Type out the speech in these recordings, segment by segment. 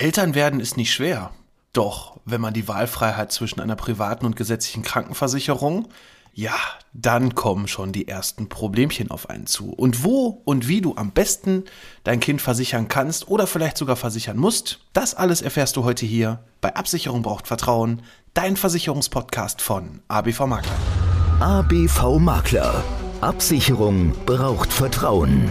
Eltern werden ist nicht schwer. Doch, wenn man die Wahlfreiheit zwischen einer privaten und gesetzlichen Krankenversicherung, ja, dann kommen schon die ersten Problemchen auf einen zu. Und wo und wie du am besten dein Kind versichern kannst oder vielleicht sogar versichern musst, das alles erfährst du heute hier bei Absicherung braucht Vertrauen, dein Versicherungspodcast von ABV Makler. ABV Makler. Absicherung braucht Vertrauen.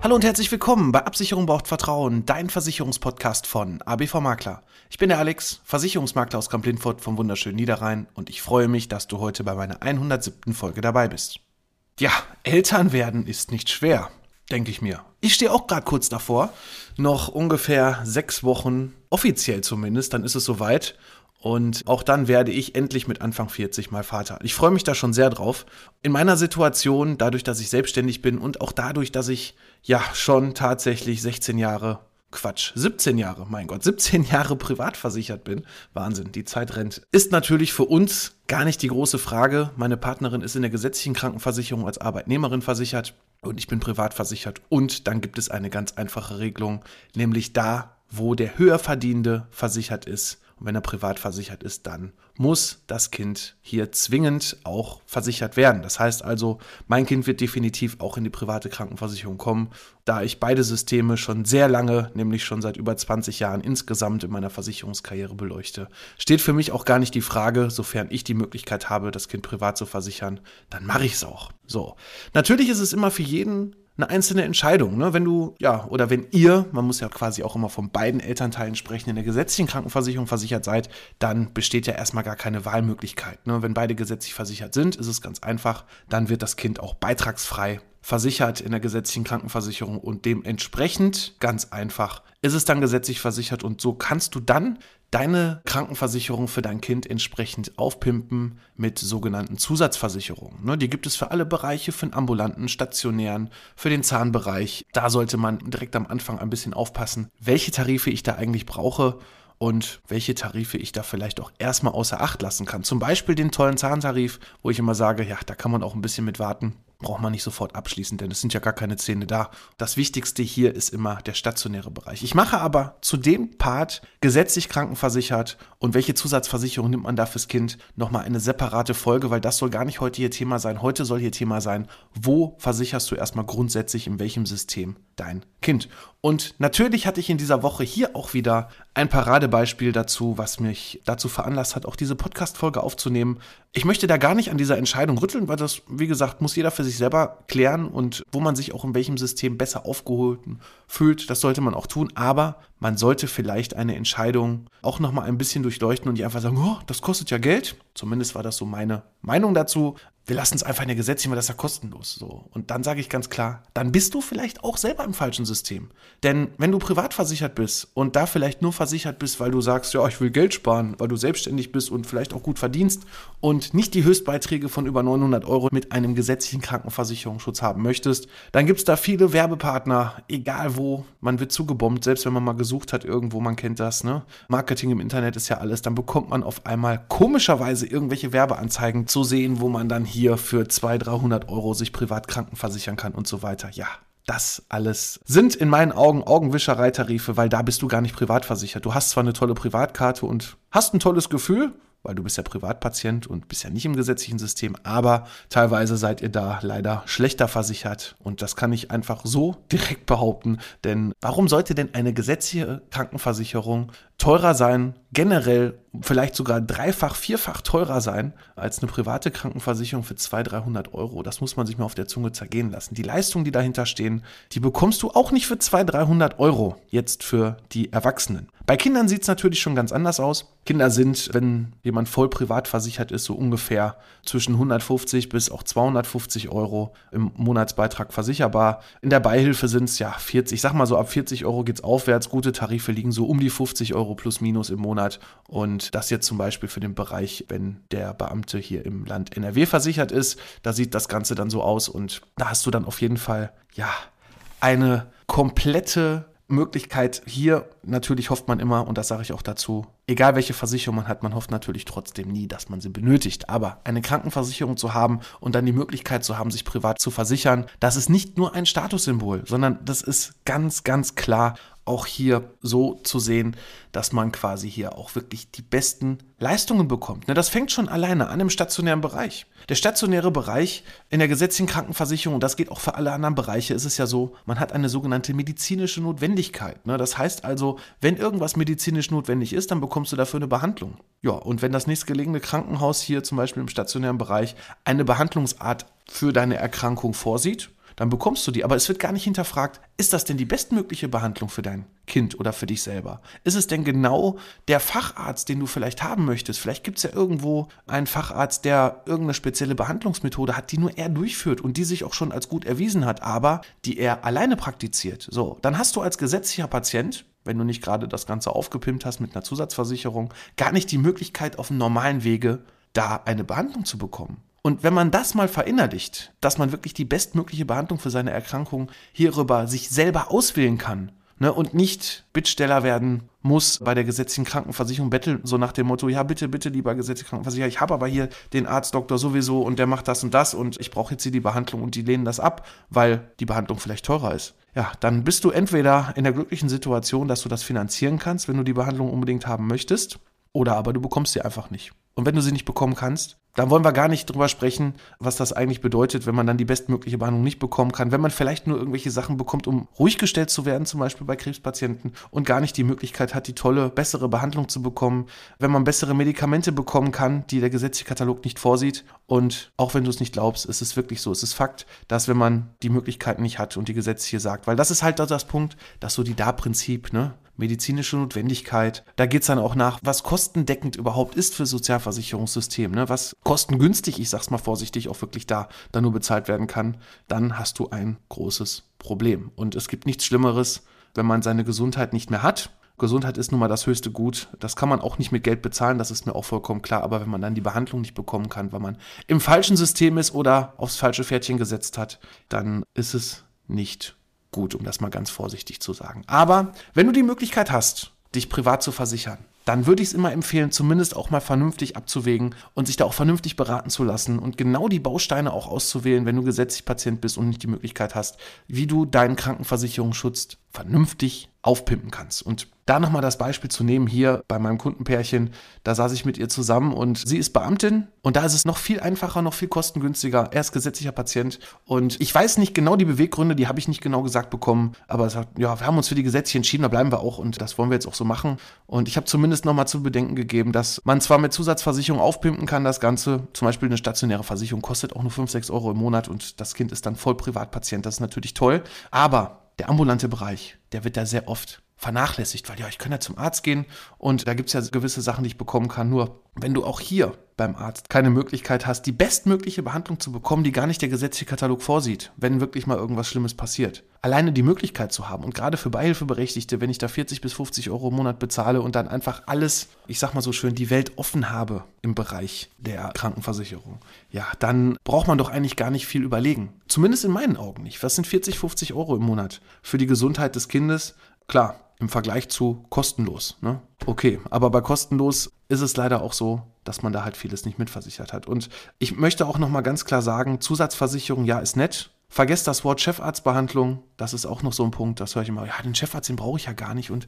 Hallo und herzlich willkommen bei Absicherung braucht Vertrauen, dein Versicherungspodcast von ABV Makler. Ich bin der Alex, Versicherungsmakler aus Kamp-Lindfort vom wunderschönen Niederrhein und ich freue mich, dass du heute bei meiner 107. Folge dabei bist. Ja, Eltern werden ist nicht schwer, denke ich mir. Ich stehe auch gerade kurz davor, noch ungefähr sechs Wochen, offiziell zumindest, dann ist es soweit und auch dann werde ich endlich mit Anfang 40 mal Vater. Ich freue mich da schon sehr drauf. In meiner Situation, dadurch, dass ich selbstständig bin und auch dadurch, dass ich ja schon tatsächlich 16 Jahre, Quatsch, 17 Jahre, mein Gott, 17 Jahre privat versichert bin. Wahnsinn, die Zeit rennt. Ist natürlich für uns gar nicht die große Frage. Meine Partnerin ist in der gesetzlichen Krankenversicherung als Arbeitnehmerin versichert und ich bin privat versichert. Und dann gibt es eine ganz einfache Regelung, nämlich da, wo der Höherverdienende versichert ist und wenn er privat versichert ist, dann muss das Kind hier zwingend auch versichert werden. Das heißt also, mein Kind wird definitiv auch in die private Krankenversicherung kommen, da ich beide Systeme schon sehr lange, nämlich schon seit über 20 Jahren insgesamt in meiner Versicherungskarriere beleuchte. Steht für mich auch gar nicht die Frage, sofern ich die Möglichkeit habe, das Kind privat zu versichern, dann mache ich es auch. So. Natürlich ist es immer für jeden eine einzelne Entscheidung. Ne? Wenn du, ja, oder wenn ihr, man muss ja quasi auch immer von beiden Elternteilen sprechen, in der gesetzlichen Krankenversicherung versichert seid, dann besteht ja erstmal gar keine Wahlmöglichkeit. Ne? Wenn beide gesetzlich versichert sind, ist es ganz einfach, dann wird das Kind auch beitragsfrei versichert in der gesetzlichen Krankenversicherung und dementsprechend ganz einfach ist es dann gesetzlich versichert und so kannst du dann deine Krankenversicherung für dein Kind entsprechend aufpimpen mit sogenannten Zusatzversicherungen. Ne, die gibt es für alle Bereiche, für den ambulanten, stationären, für den Zahnbereich. Da sollte man direkt am Anfang ein bisschen aufpassen, welche Tarife ich da eigentlich brauche und welche Tarife ich da vielleicht auch erstmal außer Acht lassen kann. Zum Beispiel den tollen Zahntarif, wo ich immer sage, ja, da kann man auch ein bisschen mit warten braucht man nicht sofort abschließen, denn es sind ja gar keine Zähne da. Das Wichtigste hier ist immer der stationäre Bereich. Ich mache aber zu dem Part gesetzlich krankenversichert und welche Zusatzversicherung nimmt man da fürs Kind nochmal eine separate Folge, weil das soll gar nicht heute hier Thema sein. Heute soll hier Thema sein, wo versicherst du erstmal grundsätzlich in welchem System dein Kind. Und natürlich hatte ich in dieser Woche hier auch wieder ein Paradebeispiel dazu, was mich dazu veranlasst hat, auch diese Podcast-Folge aufzunehmen. Ich möchte da gar nicht an dieser Entscheidung rütteln, weil das, wie gesagt, muss jeder für sich selber klären und wo man sich auch in welchem System besser aufgeholt fühlt, das sollte man auch tun. Aber man sollte vielleicht eine Entscheidung auch nochmal ein bisschen durchleuchten und nicht einfach sagen, oh, das kostet ja Geld. Zumindest war das so meine Meinung dazu wir lassen es einfach in der Gesetzchen, weil das ist ja kostenlos. So. Und dann sage ich ganz klar, dann bist du vielleicht auch selber im falschen System. Denn wenn du privat versichert bist und da vielleicht nur versichert bist, weil du sagst, ja, ich will Geld sparen, weil du selbstständig bist und vielleicht auch gut verdienst und nicht die Höchstbeiträge von über 900 Euro mit einem gesetzlichen Krankenversicherungsschutz haben möchtest, dann gibt es da viele Werbepartner, egal wo, man wird zugebombt, selbst wenn man mal gesucht hat irgendwo, man kennt das, ne? Marketing im Internet ist ja alles, dann bekommt man auf einmal komischerweise irgendwelche Werbeanzeigen zu sehen, wo man dann hier für 200, 300 Euro sich privat krankenversichern kann und so weiter. Ja, das alles sind in meinen Augen Augenwischereitarife, weil da bist du gar nicht privat versichert. Du hast zwar eine tolle Privatkarte und hast ein tolles Gefühl, weil du bist ja Privatpatient und bist ja nicht im gesetzlichen System, aber teilweise seid ihr da leider schlechter versichert und das kann ich einfach so direkt behaupten, denn warum sollte denn eine gesetzliche Krankenversicherung teurer sein, generell vielleicht sogar dreifach, vierfach teurer sein als eine private Krankenversicherung für 200, 300 Euro. Das muss man sich mal auf der Zunge zergehen lassen. Die Leistungen, die dahinter stehen, die bekommst du auch nicht für 200, 300 Euro jetzt für die Erwachsenen. Bei Kindern sieht es natürlich schon ganz anders aus. Kinder sind, wenn jemand voll privat versichert ist, so ungefähr zwischen 150 bis auch 250 Euro im Monatsbeitrag versicherbar. In der Beihilfe sind es ja 40, ich sag mal so ab 40 Euro geht es aufwärts. Gute Tarife liegen so um die 50 Euro plus minus im Monat. Monat. Und das jetzt zum Beispiel für den Bereich, wenn der Beamte hier im Land NRW versichert ist, da sieht das Ganze dann so aus und da hast du dann auf jeden Fall, ja, eine komplette Möglichkeit hier, natürlich hofft man immer, und das sage ich auch dazu, egal welche Versicherung man hat, man hofft natürlich trotzdem nie, dass man sie benötigt. Aber eine Krankenversicherung zu haben und dann die Möglichkeit zu haben, sich privat zu versichern, das ist nicht nur ein Statussymbol, sondern das ist ganz, ganz klar auch hier so zu sehen, dass man quasi hier auch wirklich die besten Leistungen bekommt. Ne, das fängt schon alleine an im stationären Bereich. Der stationäre Bereich in der gesetzlichen Krankenversicherung, und das geht auch für alle anderen Bereiche, ist es ja so, man hat eine sogenannte medizinische Notwendigkeit. Ne, das heißt also, wenn irgendwas medizinisch notwendig ist, dann bekommst du dafür eine Behandlung. Ja, und wenn das nächstgelegene Krankenhaus hier zum Beispiel im stationären Bereich eine Behandlungsart für deine Erkrankung vorsieht, dann bekommst du die. Aber es wird gar nicht hinterfragt, ist das denn die bestmögliche Behandlung für dein Kind oder für dich selber? Ist es denn genau der Facharzt, den du vielleicht haben möchtest? Vielleicht gibt es ja irgendwo einen Facharzt, der irgendeine spezielle Behandlungsmethode hat, die nur er durchführt und die sich auch schon als gut erwiesen hat, aber die er alleine praktiziert. So, dann hast du als gesetzlicher Patient wenn du nicht gerade das Ganze aufgepimpt hast mit einer Zusatzversicherung, gar nicht die Möglichkeit, auf einem normalen Wege da eine Behandlung zu bekommen. Und wenn man das mal verinnerlicht, dass man wirklich die bestmögliche Behandlung für seine Erkrankung hierüber sich selber auswählen kann ne, und nicht Bittsteller werden muss bei der gesetzlichen Krankenversicherung betteln, so nach dem Motto, ja bitte, bitte, lieber gesetzliche Krankenversicherer, ich habe aber hier den Arztdoktor sowieso und der macht das und das und ich brauche jetzt hier die Behandlung und die lehnen das ab, weil die Behandlung vielleicht teurer ist. Ja, dann bist du entweder in der glücklichen Situation, dass du das finanzieren kannst, wenn du die Behandlung unbedingt haben möchtest, oder aber du bekommst sie einfach nicht. Und wenn du sie nicht bekommen kannst, dann wollen wir gar nicht drüber sprechen, was das eigentlich bedeutet, wenn man dann die bestmögliche Behandlung nicht bekommen kann. Wenn man vielleicht nur irgendwelche Sachen bekommt, um ruhig gestellt zu werden, zum Beispiel bei Krebspatienten, und gar nicht die Möglichkeit hat, die tolle, bessere Behandlung zu bekommen. Wenn man bessere Medikamente bekommen kann, die der gesetzliche Katalog nicht vorsieht. Und auch wenn du es nicht glaubst, ist es wirklich so. Es ist Fakt, dass wenn man die Möglichkeiten nicht hat und die Gesetze hier sagt, weil das ist halt das Punkt, dass so die Da-Prinzip, ne? Medizinische Notwendigkeit. Da geht es dann auch nach, was kostendeckend überhaupt ist für Sozialversicherungssystem, ne? was kostengünstig, ich sag's mal vorsichtig, auch wirklich da dann nur bezahlt werden kann, dann hast du ein großes Problem. Und es gibt nichts Schlimmeres, wenn man seine Gesundheit nicht mehr hat. Gesundheit ist nun mal das höchste Gut. Das kann man auch nicht mit Geld bezahlen, das ist mir auch vollkommen klar. Aber wenn man dann die Behandlung nicht bekommen kann, weil man im falschen System ist oder aufs falsche Pferdchen gesetzt hat, dann ist es nicht gut, um das mal ganz vorsichtig zu sagen. Aber wenn du die Möglichkeit hast, dich privat zu versichern, dann würde ich es immer empfehlen, zumindest auch mal vernünftig abzuwägen und sich da auch vernünftig beraten zu lassen und genau die Bausteine auch auszuwählen, wenn du gesetzlich Patient bist und nicht die Möglichkeit hast, wie du deinen Krankenversicherungsschutz vernünftig aufpimpen kannst. Und da nochmal das Beispiel zu nehmen, hier bei meinem Kundenpärchen, da saß ich mit ihr zusammen und sie ist Beamtin und da ist es noch viel einfacher, noch viel kostengünstiger. Er ist gesetzlicher Patient und ich weiß nicht genau die Beweggründe, die habe ich nicht genau gesagt bekommen, aber es hat, ja, wir haben uns für die Gesetze entschieden, da bleiben wir auch und das wollen wir jetzt auch so machen. Und ich habe zumindest nochmal zu bedenken gegeben, dass man zwar mit Zusatzversicherung aufpimpen kann, das Ganze, zum Beispiel eine stationäre Versicherung kostet auch nur 5, 6 Euro im Monat und das Kind ist dann voll Privatpatient, das ist natürlich toll, aber der ambulante Bereich, der wird da sehr oft vernachlässigt, weil ja, ich kann ja zum Arzt gehen und da gibt es ja gewisse Sachen, die ich bekommen kann. Nur wenn du auch hier beim Arzt keine Möglichkeit hast, die bestmögliche Behandlung zu bekommen, die gar nicht der gesetzliche Katalog vorsieht, wenn wirklich mal irgendwas Schlimmes passiert. Alleine die Möglichkeit zu haben und gerade für Beihilfeberechtigte, wenn ich da 40 bis 50 Euro im Monat bezahle und dann einfach alles, ich sag mal so schön, die Welt offen habe im Bereich der Krankenversicherung, ja, dann braucht man doch eigentlich gar nicht viel überlegen. Zumindest in meinen Augen nicht. Was sind 40, 50 Euro im Monat für die Gesundheit des Kindes? Klar, im Vergleich zu kostenlos. Ne? Okay, aber bei kostenlos ist es leider auch so, dass man da halt vieles nicht mitversichert hat. Und ich möchte auch nochmal ganz klar sagen, Zusatzversicherung, ja, ist nett, Vergesst das Wort Chefarztbehandlung. Das ist auch noch so ein Punkt. Das höre ich immer. Ja, den Chefarzt, den brauche ich ja gar nicht. Und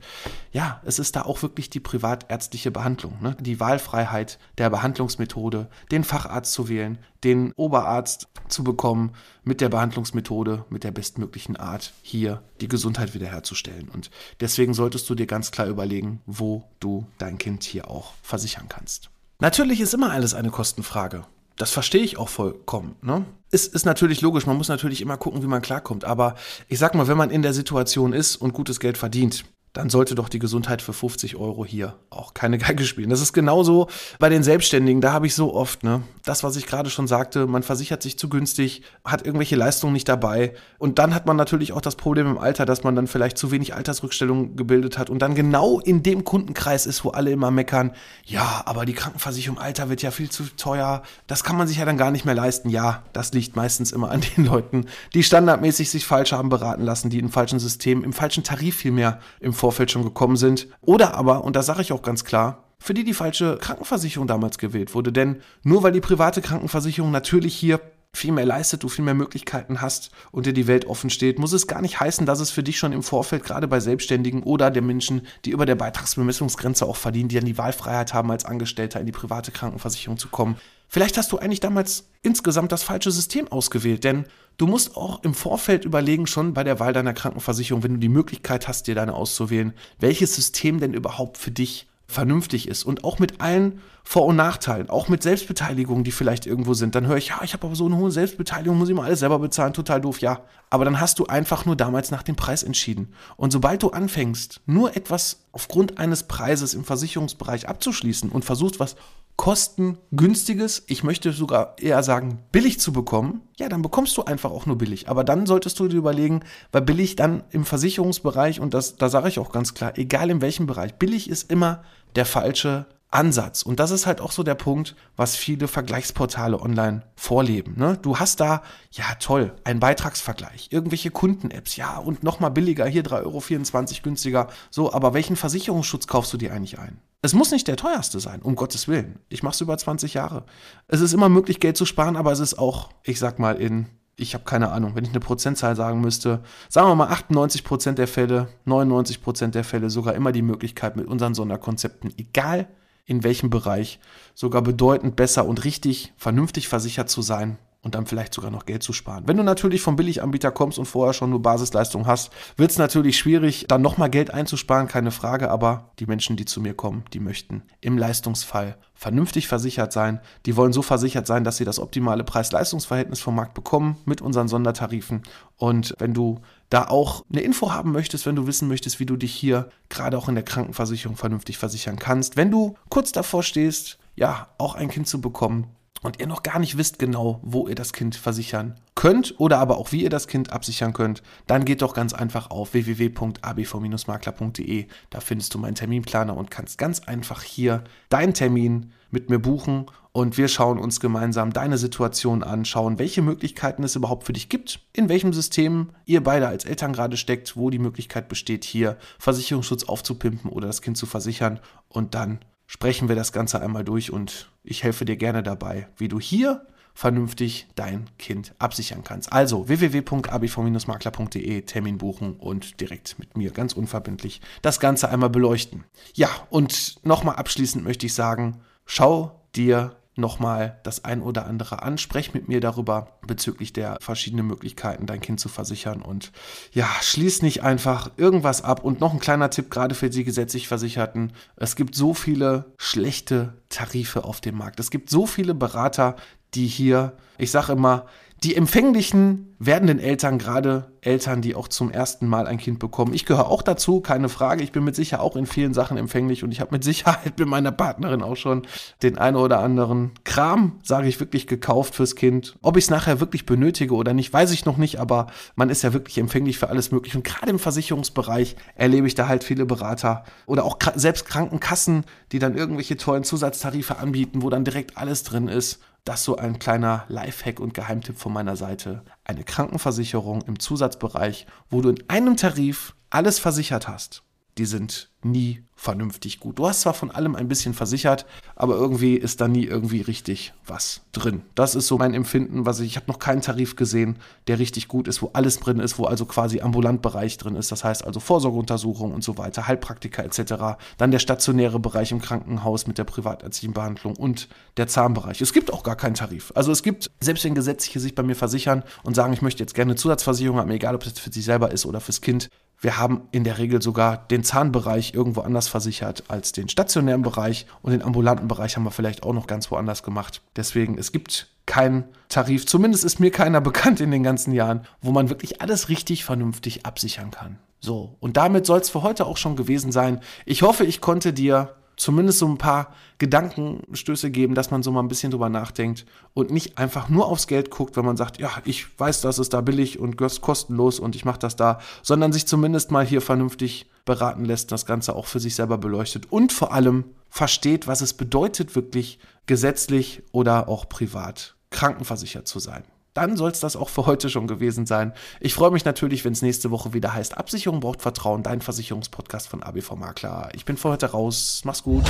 ja, es ist da auch wirklich die privatärztliche Behandlung. Ne? Die Wahlfreiheit der Behandlungsmethode, den Facharzt zu wählen, den Oberarzt zu bekommen mit der Behandlungsmethode, mit der bestmöglichen Art, hier die Gesundheit wiederherzustellen. Und deswegen solltest du dir ganz klar überlegen, wo du dein Kind hier auch versichern kannst. Natürlich ist immer alles eine Kostenfrage. Das verstehe ich auch vollkommen. Ne? Ist, ist natürlich logisch, man muss natürlich immer gucken, wie man klarkommt. Aber ich sag mal, wenn man in der Situation ist und gutes Geld verdient, dann sollte doch die Gesundheit für 50 Euro hier auch keine Geige spielen. Das ist genauso bei den Selbstständigen. Da habe ich so oft, ne, das, was ich gerade schon sagte, man versichert sich zu günstig, hat irgendwelche Leistungen nicht dabei. Und dann hat man natürlich auch das Problem im Alter, dass man dann vielleicht zu wenig Altersrückstellung gebildet hat und dann genau in dem Kundenkreis ist, wo alle immer meckern, ja, aber die Krankenversicherung Alter wird ja viel zu teuer. Das kann man sich ja dann gar nicht mehr leisten. Ja, das liegt meistens immer an den Leuten, die standardmäßig sich falsch haben beraten lassen, die im falschen System, im falschen Tarif vielmehr im Vorfeld schon gekommen sind. Oder aber, und da sage ich auch ganz klar, für die die falsche Krankenversicherung damals gewählt wurde. Denn nur weil die private Krankenversicherung natürlich hier viel mehr leistet, du viel mehr Möglichkeiten hast und dir die Welt offen steht, muss es gar nicht heißen, dass es für dich schon im Vorfeld, gerade bei Selbstständigen oder der Menschen, die über der Beitragsbemessungsgrenze auch verdienen, die dann die Wahlfreiheit haben, als Angestellter in die private Krankenversicherung zu kommen. Vielleicht hast du eigentlich damals insgesamt das falsche System ausgewählt, denn du musst auch im Vorfeld überlegen, schon bei der Wahl deiner Krankenversicherung, wenn du die Möglichkeit hast, dir deine auszuwählen, welches System denn überhaupt für dich vernünftig ist und auch mit allen Vor- und Nachteilen, auch mit Selbstbeteiligungen, die vielleicht irgendwo sind, dann höre ich, ja, ich habe aber so eine hohe Selbstbeteiligung, muss ich mal alles selber bezahlen, total doof, ja. Aber dann hast du einfach nur damals nach dem Preis entschieden. Und sobald du anfängst, nur etwas aufgrund eines Preises im Versicherungsbereich abzuschließen und versuchst, was kostengünstiges, ich möchte sogar eher sagen billig zu bekommen, ja, dann bekommst du einfach auch nur billig. Aber dann solltest du dir überlegen, weil billig dann im Versicherungsbereich, und das, da sage ich auch ganz klar, egal in welchem Bereich, billig ist immer der falsche Ansatz. Und das ist halt auch so der Punkt, was viele Vergleichsportale online vorleben. Ne? Du hast da, ja toll, einen Beitragsvergleich, irgendwelche Kunden-Apps, ja, und nochmal billiger, hier 3,24 Euro günstiger. So, aber welchen Versicherungsschutz kaufst du dir eigentlich ein? Es muss nicht der teuerste sein, um Gottes Willen. Ich mache es über 20 Jahre. Es ist immer möglich, Geld zu sparen, aber es ist auch, ich sag mal, in ich habe keine Ahnung, wenn ich eine Prozentzahl sagen müsste, sagen wir mal 98 Prozent der Fälle, 99 Prozent der Fälle sogar immer die Möglichkeit mit unseren Sonderkonzepten, egal in welchem Bereich, sogar bedeutend besser und richtig vernünftig versichert zu sein und dann vielleicht sogar noch Geld zu sparen. Wenn du natürlich vom Billiganbieter kommst und vorher schon nur Basisleistung hast, wird es natürlich schwierig, dann nochmal Geld einzusparen, keine Frage, aber die Menschen, die zu mir kommen, die möchten im Leistungsfall vernünftig versichert sein. Die wollen so versichert sein, dass sie das optimale Preis-Leistungs-Verhältnis vom Markt bekommen mit unseren Sondertarifen. Und wenn du da auch eine Info haben möchtest, wenn du wissen möchtest, wie du dich hier gerade auch in der Krankenversicherung vernünftig versichern kannst, wenn du kurz davor stehst, ja, auch ein Kind zu bekommen, und ihr noch gar nicht wisst genau, wo ihr das Kind versichern könnt oder aber auch wie ihr das Kind absichern könnt, dann geht doch ganz einfach auf www.abv-makler.de. Da findest du meinen Terminplaner und kannst ganz einfach hier deinen Termin mit mir buchen und wir schauen uns gemeinsam deine Situation an, schauen, welche Möglichkeiten es überhaupt für dich gibt, in welchem System ihr beide als Eltern gerade steckt, wo die Möglichkeit besteht, hier Versicherungsschutz aufzupimpen oder das Kind zu versichern und dann sprechen wir das Ganze einmal durch und ich helfe dir gerne dabei, wie du hier vernünftig dein Kind absichern kannst. Also www.abv-makler.de Termin buchen und direkt mit mir ganz unverbindlich das Ganze einmal beleuchten. Ja, und nochmal abschließend möchte ich sagen, schau dir nochmal das ein oder andere an. Sprech mit mir darüber bezüglich der verschiedenen Möglichkeiten, dein Kind zu versichern. Und ja, schließ nicht einfach irgendwas ab. Und noch ein kleiner Tipp, gerade für die gesetzlich Versicherten. Es gibt so viele schlechte Tarife auf dem Markt. Es gibt so viele Berater, die hier, ich sage immer, die empfänglichen werdenden Eltern, gerade Eltern, die auch zum ersten Mal ein Kind bekommen. Ich gehöre auch dazu, keine Frage. Ich bin mit Sicherheit auch in vielen Sachen empfänglich und ich habe mit Sicherheit mit meiner Partnerin auch schon den einen oder anderen Kram, sage ich wirklich, gekauft fürs Kind. Ob ich es nachher wirklich benötige oder nicht, weiß ich noch nicht, aber man ist ja wirklich empfänglich für alles Mögliche. Und gerade im Versicherungsbereich erlebe ich da halt viele Berater oder auch selbst Krankenkassen, die dann irgendwelche tollen Zusatztarife anbieten, wo dann direkt alles drin ist. Das so ein kleiner Lifehack und Geheimtipp von meiner Seite. Eine Krankenversicherung im Zusatzbereich, wo du in einem Tarif alles versichert hast. Die sind nie vernünftig gut. Du hast zwar von allem ein bisschen versichert, aber irgendwie ist da nie irgendwie richtig was drin. Das ist so mein Empfinden, was ich, ich habe noch keinen Tarif gesehen, der richtig gut ist, wo alles drin ist, wo also quasi Ambulantbereich drin ist, das heißt also Vorsorgeuntersuchung und so weiter, Heilpraktiker etc. Dann der stationäre Bereich im Krankenhaus mit der privatärztlichen Behandlung und der Zahnbereich. Es gibt auch gar keinen Tarif. Also es gibt, selbst wenn Gesetzliche sich bei mir versichern und sagen, ich möchte jetzt gerne eine Zusatzversicherung haben, egal ob es für sich selber ist oder fürs Kind, wir haben in der Regel sogar den Zahnbereich irgendwo anders versichert als den stationären Bereich und den ambulanten Bereich haben wir vielleicht auch noch ganz woanders gemacht. Deswegen, es gibt keinen Tarif, zumindest ist mir keiner bekannt in den ganzen Jahren, wo man wirklich alles richtig vernünftig absichern kann. So, und damit soll es für heute auch schon gewesen sein. Ich hoffe, ich konnte dir zumindest so ein paar Gedankenstöße geben, dass man so mal ein bisschen drüber nachdenkt und nicht einfach nur aufs Geld guckt, wenn man sagt, ja, ich weiß, das ist da billig und kostenlos und ich mache das da, sondern sich zumindest mal hier vernünftig beraten lässt, das Ganze auch für sich selber beleuchtet und vor allem versteht, was es bedeutet, wirklich gesetzlich oder auch privat krankenversichert zu sein dann soll es das auch für heute schon gewesen sein. Ich freue mich natürlich, wenn es nächste Woche wieder heißt, Absicherung braucht Vertrauen, dein Versicherungspodcast von ABV Makler. Ich bin für heute raus. Mach's gut.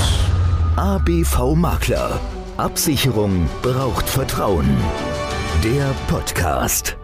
ABV Makler. Absicherung braucht Vertrauen. Der Podcast.